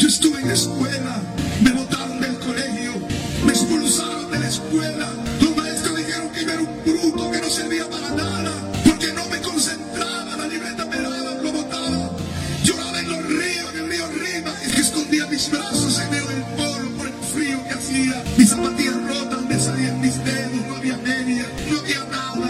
Yo estuve en la escuela, me botaron del colegio, me expulsaron de la escuela. Los maestros dijeron que yo era un bruto, que no servía para nada, porque no me concentraba, la libreta me daba, lo botaba. Lloraba en los ríos, en el río Rima, es que escondía mis brazos en medio del polo por el frío que hacía. Mis zapatillas rotas me salían mis dedos, no había media, no había nada,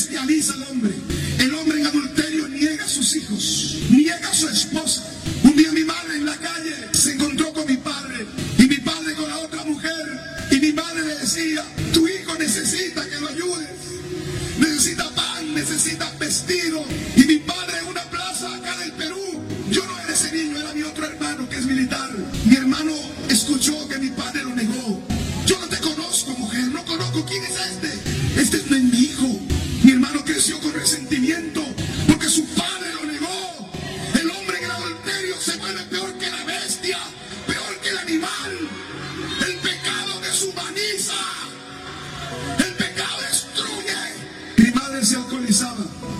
Bestializa al hombre. El hombre en adulterio niega a sus hijos, niega a su esposa. 27.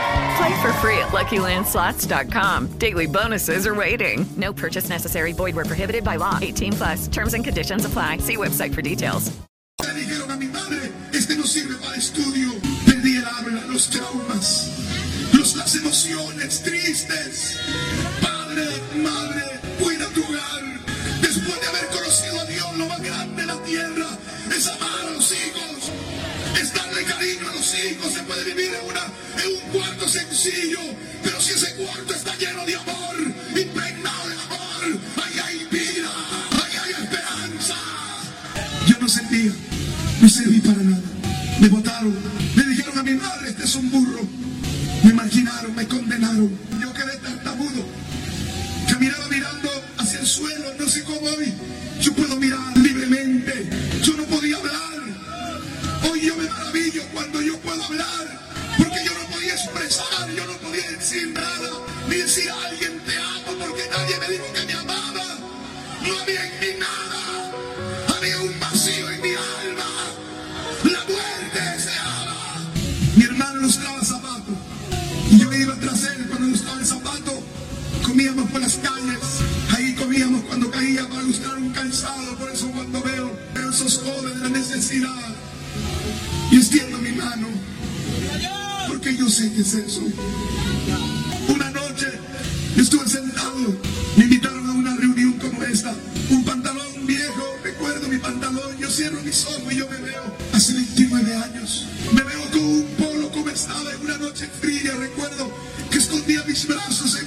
Play for free at LuckyLandSlots.com. Daily bonuses are waiting. No purchase necessary. Void where prohibited by law. 18 plus. Terms and conditions apply. See website for details. Este no sirve para estudio. Perdí el habla, los traumas, los, las emociones tristes. Padre, madre, cuida tu hogar. Después de haber conocido a Dios, lo más grande de la tierra es amar a los hijos. Es cariño a los hijos. Se puede vivir en, una, en un cuarto sencillo, pero si ese cuarto está lleno de amor, Ni decir a alguien te amo porque nadie me dijo que me amaba. No había en mí nada. Había un vacío en mi alma. La muerte deseaba. Mi hermano buscaba zapatos. Y yo iba tras él cuando buscaba el zapato. Comíamos por las calles. Ahí comíamos cuando caía para buscar un calzado. Por eso cuando veo a esos jóvenes la necesidad. Y extiendo mi mano. Porque yo sé que es eso. Noche fría. Recuerdo que escondía mis brazos en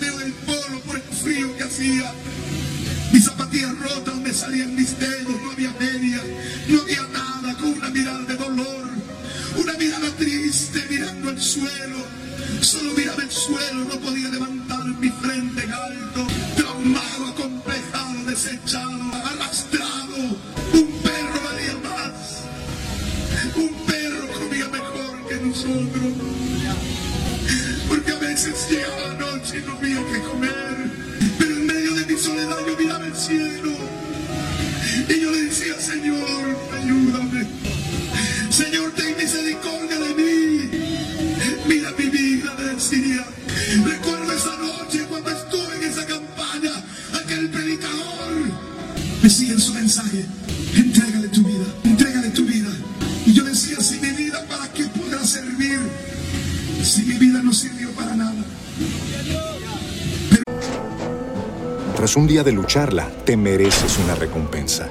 decía, Señor, ayúdame. Señor, ten misericordia de mí. Mira mi vida, le decía. Recuerdo esa noche cuando estuve en esa campaña, aquel predicador sigue en su mensaje. Entrégale tu vida, entrégale tu vida. Y yo decía, si mi vida, ¿para qué podrá servir? Si mi vida no sirvió para nada. Tras un día de lucharla, te mereces una recompensa,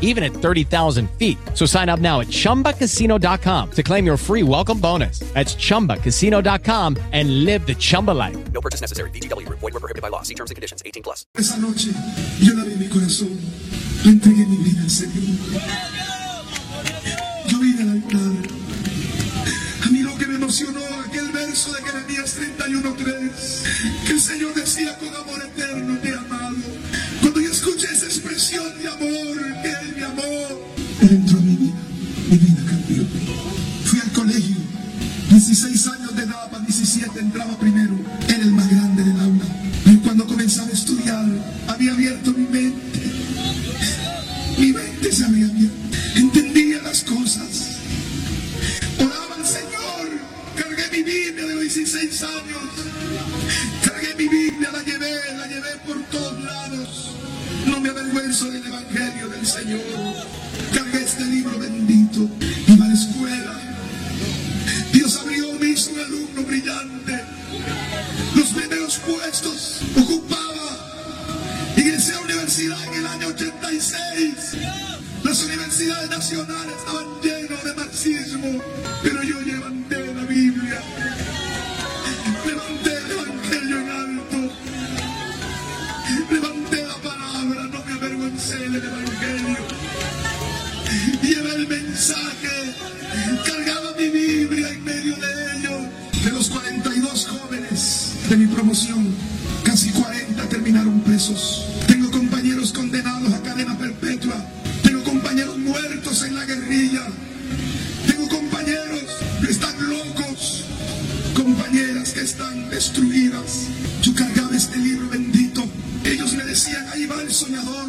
even at 30,000 feet. So sign up now at ChumbaCasino.com to claim your free welcome bonus. That's ChumbaCasino.com and live the Chumba life. No purchase necessary. VGW Group. Void were prohibited by law. See terms and conditions. 18 plus. Esa noche yo le di mi corazón, le entregué mi vida al Señor. Yo vine al altar. A mí lo que me emocionó aquel verso de Jeremías 31.3, que el Señor decía con amor eterno No me avergüenzo del Evangelio del Señor. Cargué este libro bendito. Iba a la escuela. Dios abrió, me hizo un alumno brillante. Los primeros puestos ocupaba. Ingresé a universidad en el año 86. Las universidades nacionales estaban llenas de marxismo, de mi promoción, casi 40 terminaron presos. Tengo compañeros condenados a cadena perpetua. Tengo compañeros muertos en la guerrilla. Tengo compañeros que están locos. Compañeras que están destruidas. Yo cargaba este libro bendito. Ellos me decían, ahí va el soñador,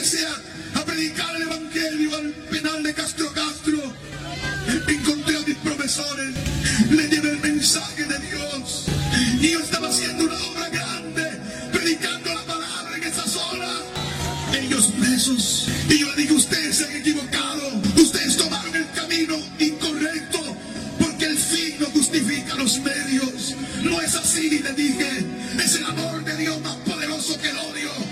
Pero yo enarbolé la Biblia. El año 2000 ingresé a, predicar el Evangelio al penal de Castro Castro. Encontré a mis profesores, le llevé el mensaje de Dios. Y yo estaba haciendo una obra grande, predicando la palabra en esa zona. Ellos presos. Y yo le dije, ustedes se han equivocado. Ustedes tomaron el camino incorrecto. Porque el fin no justifica los medios. No es así, le dije. Es el amor de Dios más poderoso que el odio.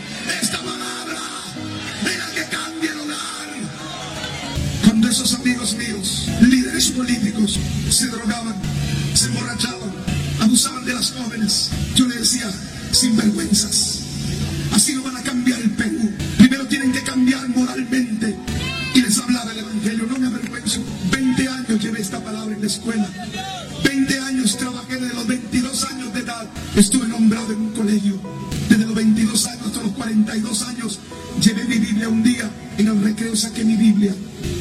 Amigos míos, líderes políticos, se drogaban, se emborrachaban, abusaban de las jóvenes, yo le decía, sin vergüenzas. Así no van a cambiar el Perú. Primero tienen que cambiar moralmente. Y les hablaba el Evangelio, no me avergüenzo. 20 años llevé esta palabra en la escuela. 20 años trabajé desde los 22 años de edad. Estuve en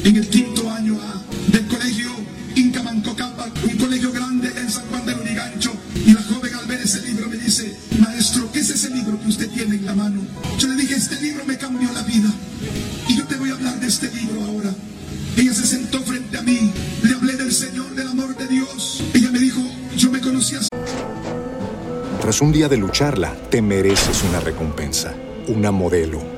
En el quinto año A del colegio Inca Mancocapa, un colegio grande en San Juan de Lurigancho. Y la joven al ver ese libro me dice, maestro, ¿qué es ese libro que usted tiene en la mano? Yo le dije, este libro me cambió la vida. Y yo te voy a hablar de este libro ahora. Ella se sentó frente a mí, le hablé del Señor, del amor de Dios. Ella me dijo, yo me conocía. Tras un día de lucharla, te mereces una recompensa, una modelo,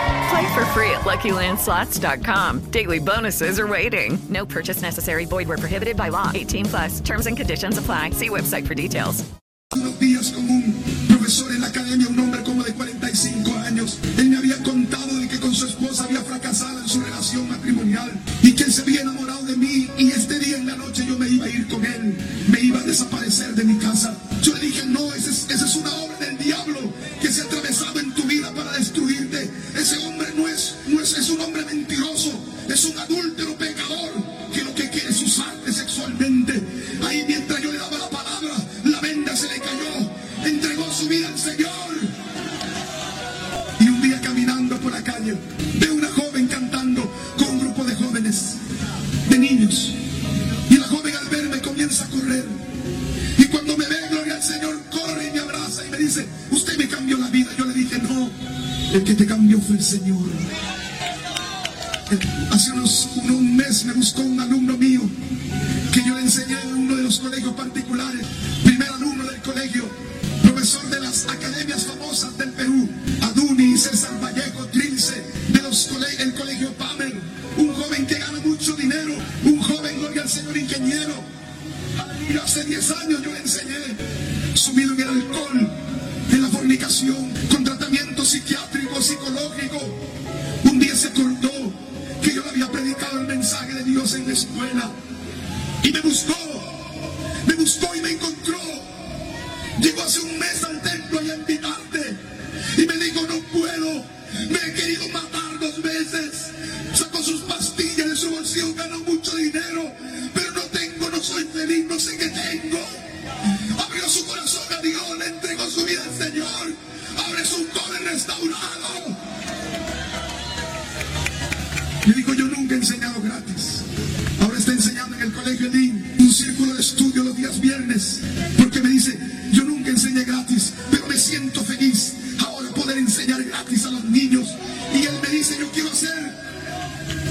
Play for free at LuckyLandSlots.com. Daily bonuses are waiting. No purchase necessary. Void were prohibited by law. 18 plus. Terms and conditions apply. See website for details. días un profesor en la academia, un hombre como de 45 años. Él me había contado de que con su esposa había fracasado en su relación matrimonial y que se había enamorado de mí y este día en la noche yo me iba a ir con él, me iba a desaparecer de mi casa. Yo le dije, no, es, una obra del diablo que se ha atravesado mentiroso, es un adúltero pecador que lo que quiere es usarte sexualmente. Ahí mientras yo le daba la palabra, la venda se le cayó, entregó su vida al Señor. Y un día caminando por la calle, veo una joven cantando con un grupo de jóvenes, de niños. Y la joven al verme comienza a correr. Y cuando me ve, gloria al Señor, corre y me abraza y me dice, usted me cambió la vida. Yo le dije, no, el que te cambió fue el Señor. Hace unos, uno- un mes me buscó un alumno mío que yo le enseñé en uno de los colegios particulares, primer alumno del colegio, profesor de las academias famosas del Perú, Aduni, César Vallejo, Trilce, de los cole- el colegio Pamer, un joven que gana mucho dinero, un joven, gloria al Señor, ingeniero. Aleluya, hace 10 años yo le enseñé, sumido en el alcohol, en la fornicación, con tratamiento psiquiátrico, psicológico. Un día se que yo había predicado el mensaje de Dios en la escuela. Y me buscó, me buscó y me encontró. Llegó hace un mes al templo a invitarte. Y me dijo, no puedo, me he querido matar dos veces. Sacó sus bolsillo gano mucho dinero, pero no tengo, no soy feliz, no sé qué tengo. Le dijo, yo nunca he enseñado gratis. Ahora está enseñando en el colegio Edín, un círculo de estudio los días viernes. Porque me dice, yo nunca enseñé gratis, pero me siento feliz ahora poder enseñar gratis a los niños. Y él me dice, yo quiero hacer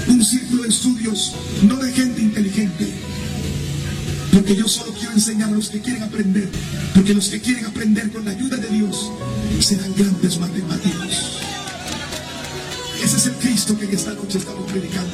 un círculo de estudios, no de gente inteligente. Porque yo solo quiero enseñar a los que quieren aprender. Porque los que quieren aprender con la ayuda de Dios serán grandes matemáticos. Es el Cristo que en esta noche estamos predicando.